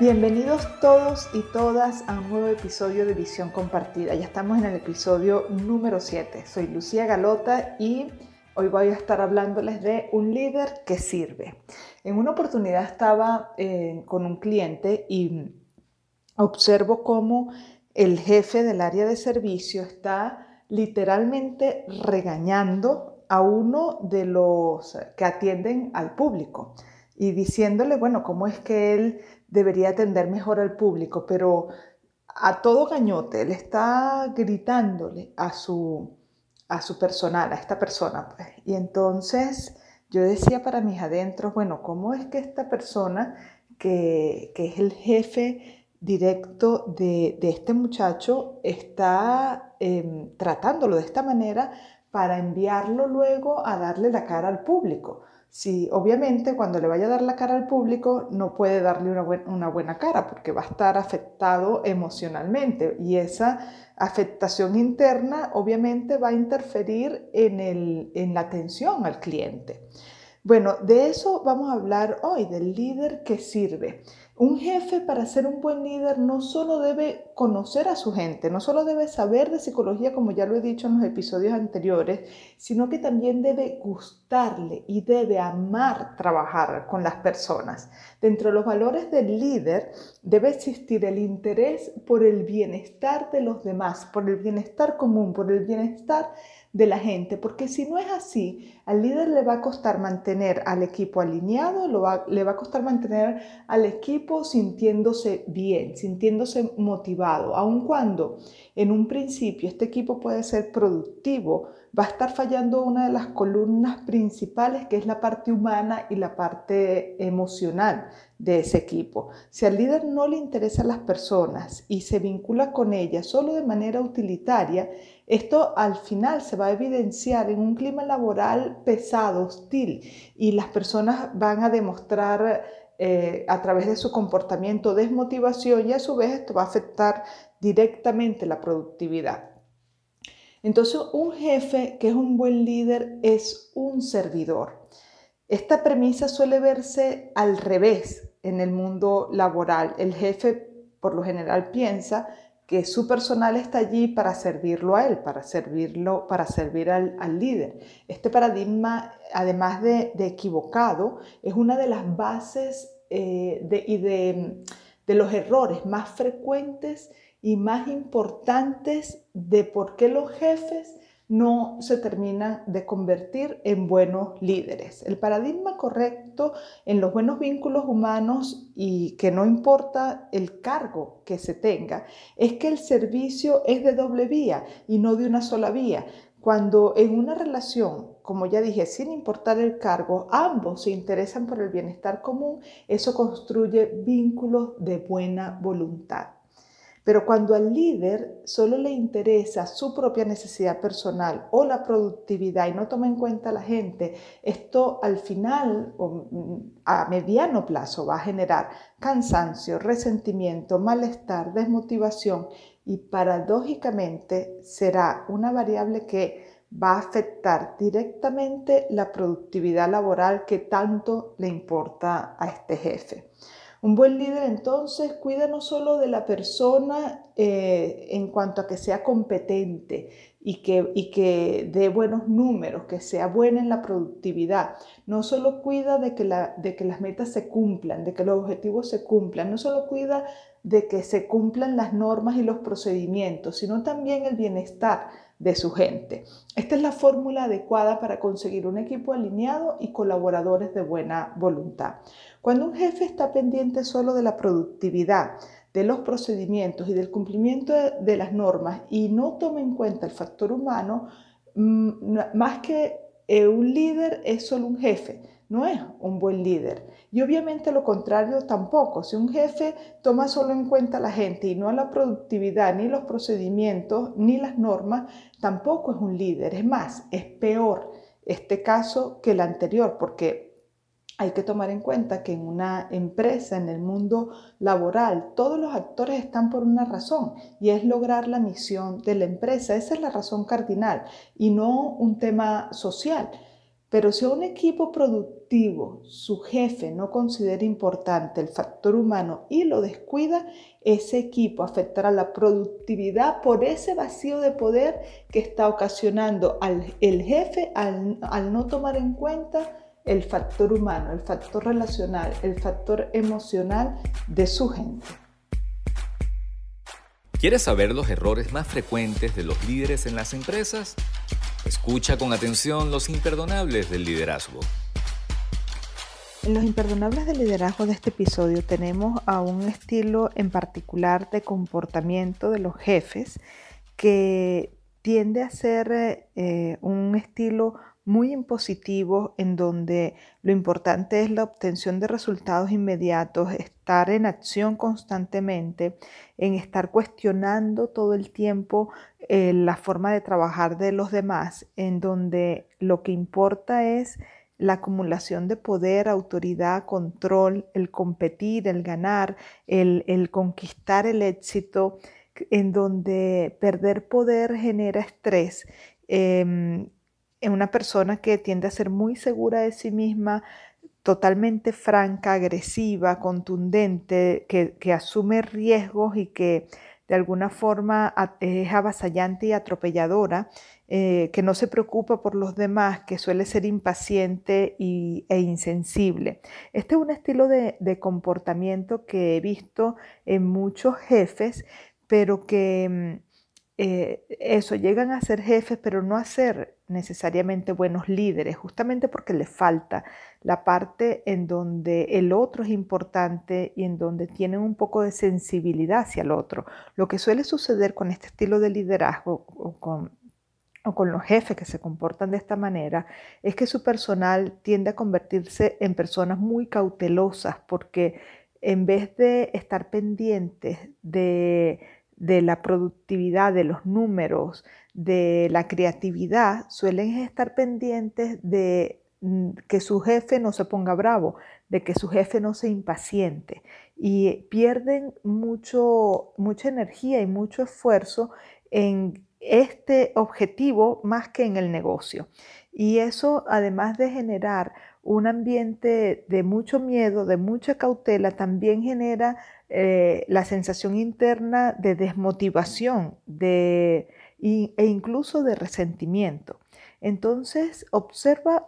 Bienvenidos todos y todas a un nuevo episodio de Visión Compartida. Ya estamos en el episodio número 7. Soy Lucía Galota y hoy voy a estar hablándoles de un líder que sirve. En una oportunidad estaba eh, con un cliente y observo cómo el jefe del área de servicio está literalmente regañando a uno de los que atienden al público y diciéndole, bueno, cómo es que él debería atender mejor al público, pero a todo gañote le está gritándole a su, a su personal, a esta persona. Pues. Y entonces yo decía para mis adentros, bueno, ¿cómo es que esta persona que, es el jefe directo de, este muchacho está em, tratándolo de esta manera para enviarlo luego a darle la cara al público? Si obviamente cuando le vaya a dar la cara al público no puede darle una, buena cara porque va a estar afectado emocionalmente y esa afectación interna obviamente va a interferir en, en la atención al cliente. Bueno, de eso vamos a hablar hoy, del líder que sirve. Un jefe para ser un buen líder no solo debe conocer a su gente, no solo debe saber de psicología, como ya lo he dicho en los episodios anteriores, sino que también debe gustarle y debe amar trabajar con las personas. Dentro de los valores del líder debe existir el interés por el bienestar de los demás, por el bienestar común, por el bienestar de la gente, porque si no es así, al líder le va a costar mantener al equipo alineado, le va a costar mantener al equipo sintiéndose bien, sintiéndose motivado, aun cuando en un principio este equipo puede ser productivo, va a estar fallando una de las columnas principales que es la parte humana y la parte emocional de ese equipo. Si al líder no le interesan las personas y se vincula con ellas solo de manera utilitaria, esto al final se va a evidenciar en un clima laboral pesado, hostil, y las personas van a demostrar eh, a través de su comportamiento desmotivación y a su vez esto va a afectar directamente la productividad. Entonces, un jefe que es un buen líder es un servidor. Esta premisa suele verse al revés en el mundo laboral. El jefe, por lo general, piensa que su personal está allí para servirlo a él, para servirlo, para servir al, líder. Este paradigma, además de, equivocado, es una de las bases eh, y de, de los errores más frecuentes y más importantes de por qué los jefes no se terminan de convertir en buenos líderes. El paradigma correcto en los buenos vínculos humanos y que no importa el cargo que se tenga, es que el servicio es de doble vía y no de una sola vía. Cuando en una relación, como ya dije, sin importar el cargo, ambos se interesan por el bienestar común, eso construye vínculos de buena voluntad. Pero cuando al líder solo le interesa su propia necesidad personal o la productividad y no toma en cuenta a la gente, esto al final o mm, a mediano plazo va a generar cansancio, resentimiento, malestar, desmotivación y paradójicamente será una variable que va a afectar directamente la productividad laboral que tanto le importa a este jefe. Un buen líder entonces cuida no solo de la persona eh, en cuanto a que sea competente y que, y que dé buenos números, que sea buena en la productividad, no solo cuida de que, la, de que las metas se cumplan, de que los objetivos se cumplan, no solo cuida de que se cumplan las normas y los procedimientos, sino también el bienestar de su gente. Esta es la fórmula adecuada para conseguir un equipo alineado y colaboradores de buena voluntad. Cuando un jefe está pendiente solo de la productividad, de los procedimientos y del cumplimiento de, las normas y no toma en cuenta el factor humano, mm, más que eh, un líder es solo un jefe, no es un buen líder. Y obviamente lo contrario tampoco. Si un jefe toma solo en cuenta a la gente y no a la productividad, ni los procedimientos, ni las normas, tampoco es un líder. Es más, es peor este caso que el anterior, porque hay que tomar en cuenta que en una empresa, en el mundo laboral, todos los actores están por una razón y es lograr la misión de la empresa. Esa es la razón cardinal y no un tema social. Pero si a un equipo productivo su jefe no considera importante el factor humano y lo descuida, ese equipo afectará la productividad por ese vacío de poder que está ocasionando el jefe al no tomar en cuenta el factor humano, el factor relacional, el factor emocional de su gente. ¿Quieres saber los errores más frecuentes de los líderes en las empresas? Escucha con atención los imperdonables del liderazgo. En los imperdonables del liderazgo de este episodio tenemos a un estilo en particular de comportamiento de los jefes que tiende a ser eh, un estilo muy impositivo en donde lo importante es la obtención de resultados inmediatos, estar en acción constantemente, en estar cuestionando todo el tiempo eh, la forma de trabajar de los demás, en donde lo que importa es la acumulación de poder, autoridad, control, el competir, el ganar, el, conquistar el éxito, en donde perder poder genera estrés. Em, en una persona que tiende a ser muy segura de sí misma, totalmente franca, agresiva, contundente, que, asume riesgos y que de alguna forma es avasallante y atropelladora, eh, que no se preocupa por los demás, que suele ser impaciente e insensible. Este es un estilo de, de comportamiento que he visto en muchos jefes, pero que mm, eh, eso, llegan a ser jefes, pero no a ser necesariamente buenos líderes, justamente porque les falta la parte en donde el otro es importante y en donde tienen un poco de sensibilidad hacia el otro. Lo que suele suceder con este estilo de liderazgo o con, o con los jefes que se comportan de esta manera es que su personal tiende a convertirse en personas muy cautelosas porque en vez de estar pendientes de de la productividad, de los números, de la creatividad, suelen estar pendientes de mm, que su jefe no se ponga bravo, de que su jefe no se impaciente y pierden mucho, mucha energía y mucho esfuerzo en este objetivo más que en el negocio. Y eso, además de generar un ambiente de mucho miedo, de mucha cautela, también genera eh, la sensación interna de desmotivación de, e incluso de resentimiento. Entonces, observa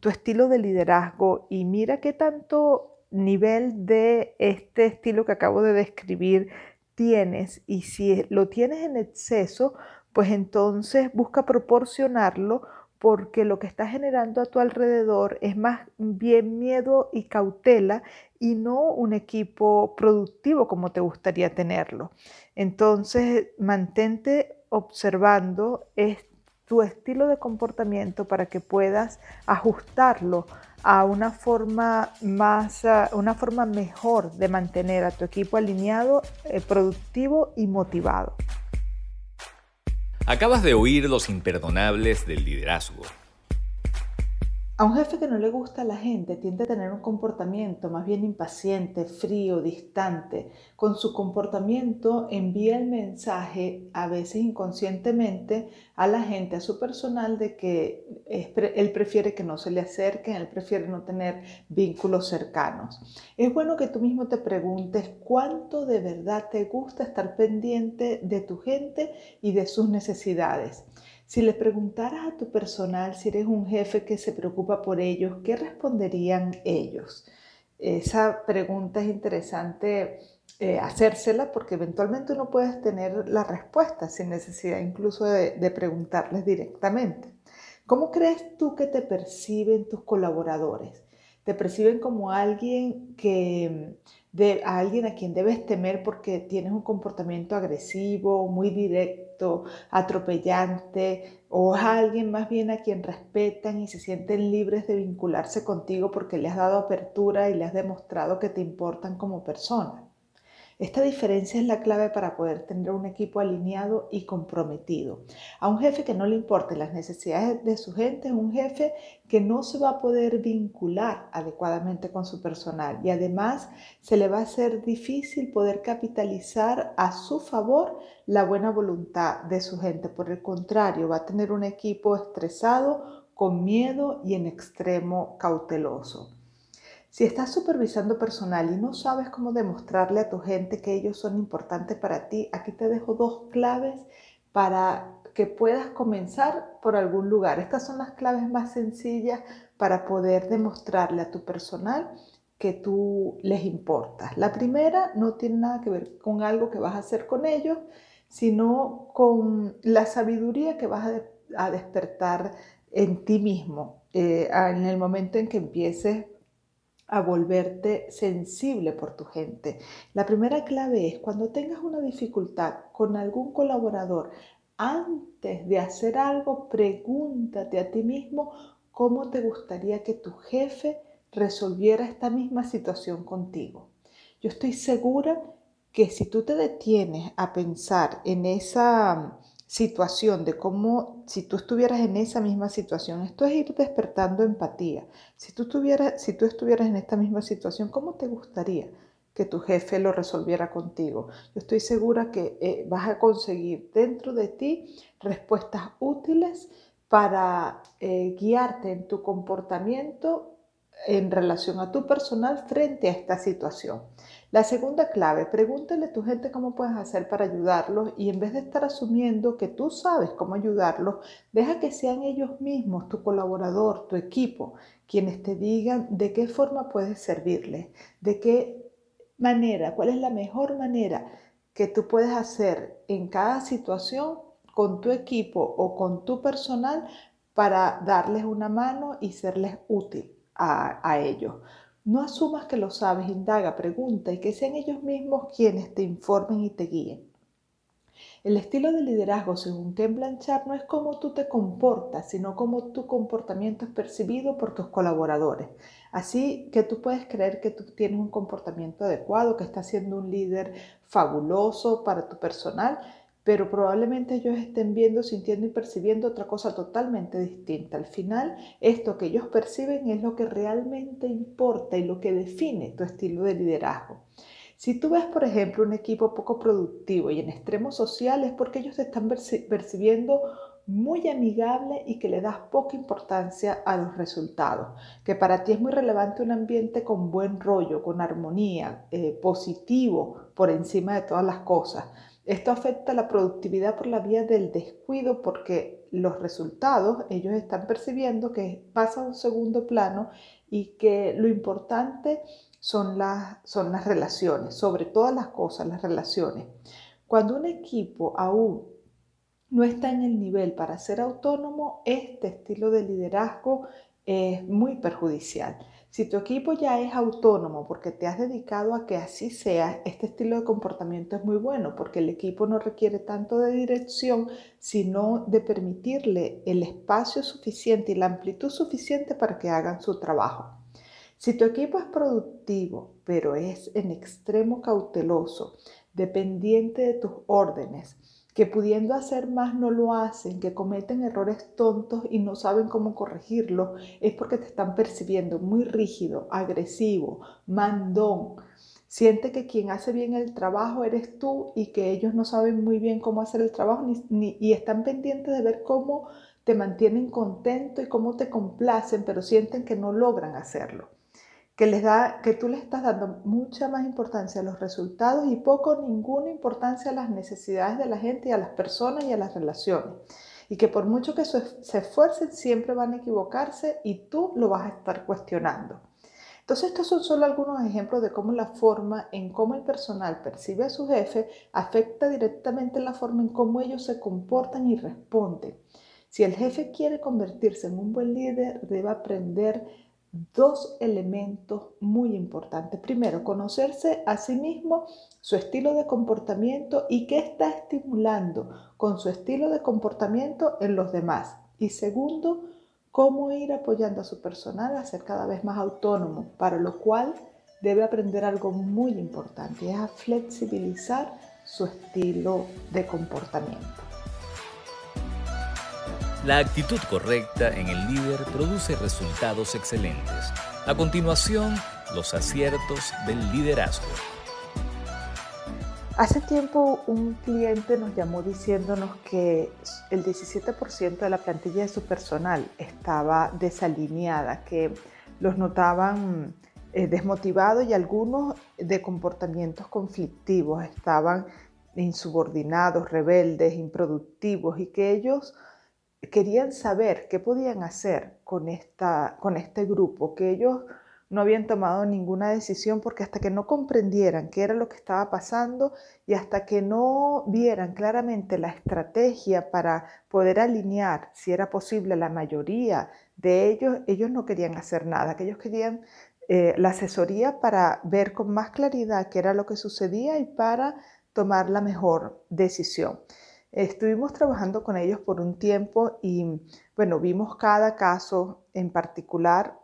tu estilo de liderazgo y mira qué tanto nivel de este estilo que acabo de describir tienes y si lo tienes en exceso, pues entonces busca proporcionarlo porque lo que está generando a tu alrededor es más bien miedo y cautela y no un equipo productivo como te gustaría tenerlo. Entonces, mantente observando tu estilo de comportamiento para que puedas ajustarlo a una forma más, una forma mejor de mantener a tu equipo alineado, eh, productivo y motivado. Acabas de oír los imperdonables del liderazgo. A un jefe que no le gusta a la gente tiende a tener un comportamiento más bien impaciente, frío, distante. Con su comportamiento envía el mensaje, a veces inconscientemente, a la gente, a su personal, de que él prefiere que no se le acerquen, él prefiere no tener vínculos cercanos. Es bueno que tú mismo te preguntes cuánto de verdad te gusta estar pendiente de tu gente y de sus necesidades. Si le preguntaras a tu personal si eres un jefe que se preocupa por ellos, ¿qué responderían ellos? Esa pregunta es interesante eh, hacérsela porque eventualmente uno puede tener la respuesta sin necesidad incluso de, de preguntarles directamente. ¿Cómo crees tú que te perciben tus colaboradores? ¿Te perciben como alguien que de a alguien a quien debes temer porque tienes un comportamiento agresivo, muy directo, atropellante, o a alguien más bien a quien respetan y se sienten libres de vincularse contigo porque le has dado apertura y le has demostrado que te importan como persona. Esta diferencia es la clave para poder tener un equipo alineado y comprometido. A un jefe que no le importen las necesidades de su gente es un jefe que no se va a poder vincular adecuadamente con su personal y además se le va a hacer difícil poder capitalizar a su favor la buena voluntad de su gente. Por el contrario, va a tener un equipo estresado, con miedo y en extremo cauteloso. Si estás supervisando personal y no sabes cómo demostrarle a tu gente que ellos son importantes para ti, aquí te dejo dos claves para que puedas comenzar por algún lugar. Estas son las claves más sencillas para poder demostrarle a tu personal que tú les importas. La primera no tiene nada que ver con algo que vas a hacer con ellos, sino con la sabiduría que vas a, despertar en ti mismo eh, en el momento en que empieces a volverte sensible por tu gente. La primera clave es cuando tengas una dificultad con algún colaborador, antes de hacer algo, pregúntate a ti mismo cómo te gustaría que tu jefe resolviera esta misma situación contigo. Yo estoy segura que si tú te detienes a pensar en esa situación, de cómo si tú estuvieras en esa misma situación, esto es ir despertando empatía. Si tú, si tú estuvieras en esta misma situación, ¿cómo te gustaría que tu jefe lo resolviera contigo? Yo estoy segura que eh, vas a conseguir dentro de ti respuestas útiles para eh, guiarte en tu comportamiento en relación a tu personal frente a esta situación. La segunda clave, pregúntale a tu gente cómo puedes hacer para ayudarlos y en vez de estar asumiendo que tú sabes cómo ayudarlos, deja que sean ellos mismos, tu colaborador, tu equipo, quienes te digan de qué forma puedes servirles, de qué manera, cuál es la mejor manera que tú puedes hacer en cada situación con tu equipo o con tu personal para darles una mano y serles útil a, ellos. No asumas que lo sabes, indaga, pregunta y que sean ellos mismos quienes te informen y te guíen. El estilo de liderazgo, según Ken Blanchard, no es cómo tú te comportas, sino cómo tu comportamiento es percibido por tus colaboradores. Así que tú puedes creer que tú tienes un comportamiento adecuado, que estás siendo un líder fabuloso para tu personal, pero probablemente ellos estén viendo, sintiendo y percibiendo otra cosa totalmente distinta. Al final, esto que ellos perciben es lo que realmente importa y lo que define tu estilo de liderazgo. Si tú ves, por ejemplo, un equipo poco productivo y en extremos sociales, porque ellos te están percibiendo muy amigable y que le das poca importancia a los resultados, que para ti es muy relevante un ambiente con buen rollo, con armonía, eh, positivo por encima de todas las cosas esto afecta la productividad por la vía del descuido porque los resultados ellos están percibiendo que pasa a un segundo plano y que lo importante son las, son las relaciones, sobre todas las cosas, las relaciones. Cuando un equipo aún no está en el nivel para ser autónomo, este estilo de liderazgo es muy perjudicial. Si tu equipo ya es autónomo porque te has dedicado a que así sea, este estilo de comportamiento es muy bueno porque el equipo no requiere tanto de dirección, sino de permitirle el espacio suficiente y la amplitud suficiente para que hagan su trabajo. Si tu equipo es productivo, pero es en extremo cauteloso, dependiente de tus órdenes, que pudiendo hacer más no lo hacen, que cometen errores tontos y no saben cómo corregirlo, es porque te están percibiendo muy rígido, agresivo, mandón. Siente que quien hace bien el trabajo eres tú y que ellos no saben muy bien cómo hacer el trabajo ni, y están pendientes de ver cómo te mantienen contento y cómo te complacen, pero sienten que no logran hacerlo que, les da, que tú le estás dando mucha más importancia a los resultados y poco ninguna importancia a las necesidades de la gente y a las personas y a las relaciones. Y que por mucho que se esfuercen, siempre van a equivocarse y tú lo vas a estar cuestionando. Entonces, estos son solo algunos ejemplos de cómo la forma en cómo el personal percibe a su jefe afecta directamente la forma en cómo ellos se comportan y responden. Si el jefe quiere convertirse en un buen líder, debe aprender dos elementos muy importantes. Primero, conocerse a sí mismo, su estilo de comportamiento y qué está estimulando con su estilo de comportamiento en los demás. Y segundo, cómo ir apoyando a su personal a ser cada vez más autónomo, para lo cual debe aprender algo muy importante, es a flexibilizar su estilo de comportamiento. La actitud correcta en el líder produce resultados excelentes. A continuación, los aciertos del liderazgo. Hace tiempo un cliente nos llamó diciéndonos que el 17% de la plantilla de su personal estaba desalineada, que los notaban eh, desmotivados y algunos de comportamientos conflictivos, estaban insubordinados, rebeldes, improductivos y que ellos querían saber qué podían hacer con, esta, con este grupo, que ellos no habían tomado ninguna decisión porque hasta que no comprendieran qué era lo que estaba pasando y hasta que no vieran claramente la estrategia para poder alinear, si era posible, la mayoría de ellos, ellos no querían hacer nada, que ellos querían eh, la asesoría para ver con más claridad qué era lo que sucedía y para tomar la mejor decisión. Estuvimos trabajando con ellos por un tiempo y bueno, vimos cada caso en particular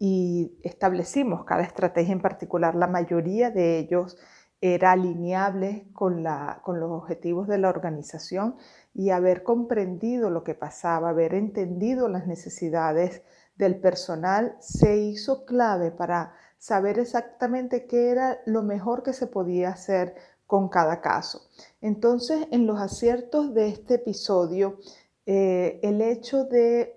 y establecimos cada estrategia en particular. La mayoría de ellos era alineable con, la, con los objetivos de la organización y haber comprendido lo que pasaba, haber entendido las necesidades del personal se hizo clave para saber exactamente qué era lo mejor que se podía hacer con cada caso. Entonces, en los aciertos de este episodio, eh, el hecho de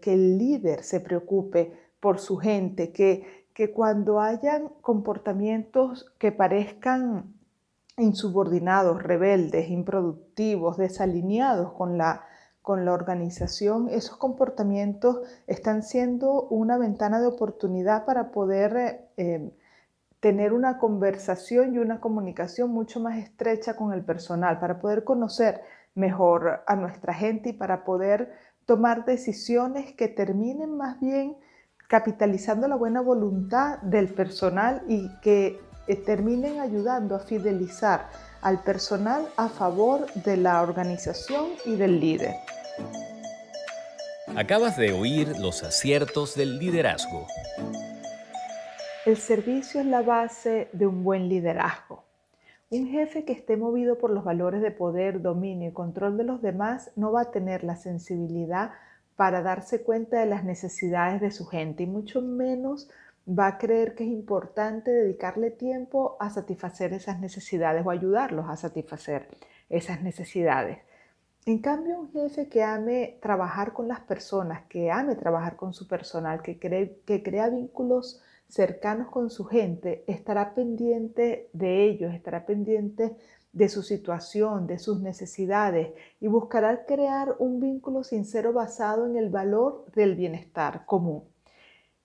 que el líder se preocupe por su gente, que, que cuando hayan comportamientos que parezcan insubordinados, rebeldes, improductivos, desalineados con la, con la organización, esos comportamientos están siendo una ventana de oportunidad para poder eh, tener una conversación y una comunicación mucho más estrecha con el personal, para poder conocer mejor a nuestra gente y para poder tomar decisiones que terminen más bien capitalizando la buena voluntad del personal y que eh, terminen ayudando a fidelizar al personal a favor de la organización y del líder. Acabas de oír los aciertos del liderazgo. El servicio es la base de un buen liderazgo. Un jefe que esté movido por los valores de poder, dominio y control de los demás no va a tener la sensibilidad para darse cuenta de las necesidades de su gente y mucho menos va a creer que es importante dedicarle tiempo a satisfacer esas necesidades o ayudarlos a satisfacer esas necesidades. En cambio, un jefe que ame trabajar con las personas, que ame trabajar con su personal, que, que crea vínculos cercanos con su gente, estará pendiente de ellos, estará pendiente de su situación, de sus necesidades y buscará crear un vínculo sincero basado en el valor del bienestar común.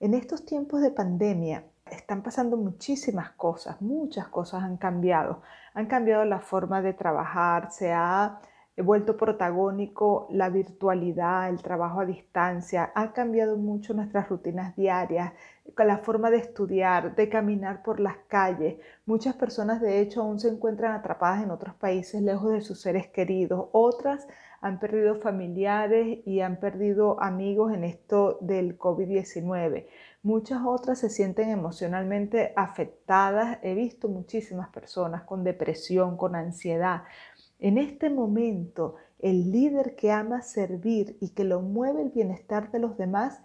En estos tiempos de pandemia están pasando muchísimas cosas, muchas cosas han cambiado. Han cambiado la forma de trabajar, se ha vuelto protagónico la virtualidad, el trabajo a distancia, ha cambiado mucho nuestras rutinas diarias, la forma de estudiar, de caminar por las calles. Muchas personas de hecho aún se encuentran atrapadas en otros países lejos de sus seres queridos. Otras han perdido familiares y han perdido amigos en esto del COVID-19. Muchas otras se sienten emocionalmente afectadas. He visto muchísimas personas con depresión, con ansiedad, en este momento, el líder que ama servir y que lo mueve el bienestar de los demás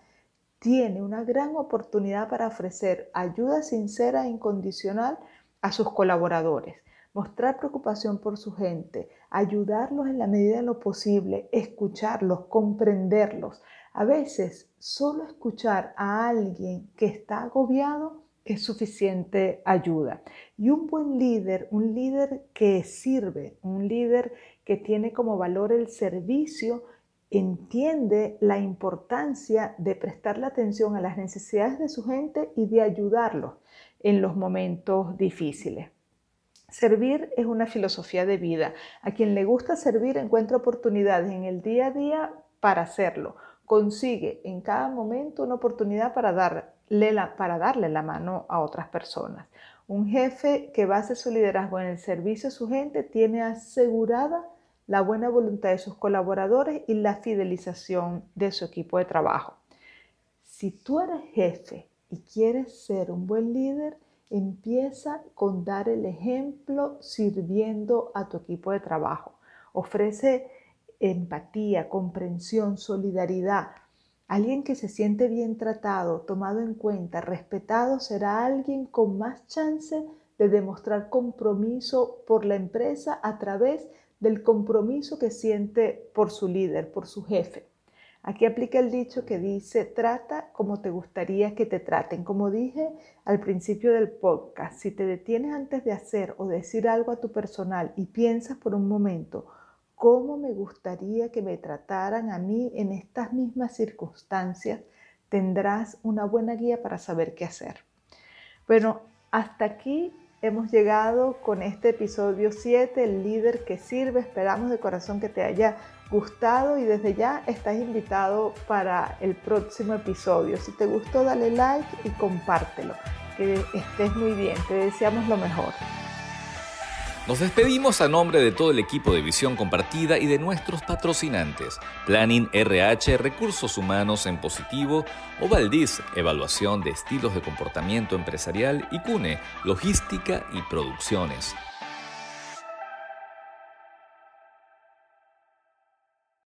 tiene una gran oportunidad para ofrecer ayuda sincera e incondicional a sus colaboradores, mostrar preocupación por su gente, ayudarlos en la medida de lo posible, escucharlos, comprenderlos. A veces, solo escuchar a alguien que está agobiado es suficiente ayuda. Y un buen líder, un líder que sirve, un líder que tiene como valor el servicio, entiende la importancia de prestarle atención a las necesidades de su gente y de ayudarlos en los momentos difíciles. Servir es una filosofía de vida. A quien le gusta servir encuentra oportunidades en el día a día para hacerlo consigue en cada momento una oportunidad para darle la, para darle la mano a otras personas. Un jefe que base su liderazgo en el servicio a su gente tiene asegurada la buena voluntad de sus colaboradores y la fidelización de su equipo de trabajo. Si tú eres jefe y quieres ser un buen líder, empieza con dar el ejemplo sirviendo a tu equipo de trabajo. Ofrece empatía, comprensión, solidaridad. Alguien que se siente bien tratado, tomado en cuenta, respetado, será alguien con más chance de demostrar compromiso por la empresa a través del compromiso que siente por su líder, por su jefe. Aquí aplica el dicho que dice, trata como te gustaría que te traten. Como dije al principio del podcast, si te detienes antes de hacer o decir algo a tu personal y piensas por un momento, ¿cómo me gustaría que me trataran a mí en estas mismas circunstancias? Tendrás una buena guía para saber qué hacer. Bueno, hasta aquí hemos llegado con este episodio 7, el líder que sirve. Esperamos de corazón que te haya gustado y desde ya estás invitado para el próximo episodio. Si te gustó, dale like y compártelo. Que estés muy bien. Te deseamos lo mejor. Nos despedimos a nombre de todo el equipo de Visión Compartida y de nuestros patrocinantes, Planning RH, Recursos Humanos en Positivo, Ovaldis, Evaluación de Estilos de Comportamiento Empresarial y CUNE, Logística y Producciones.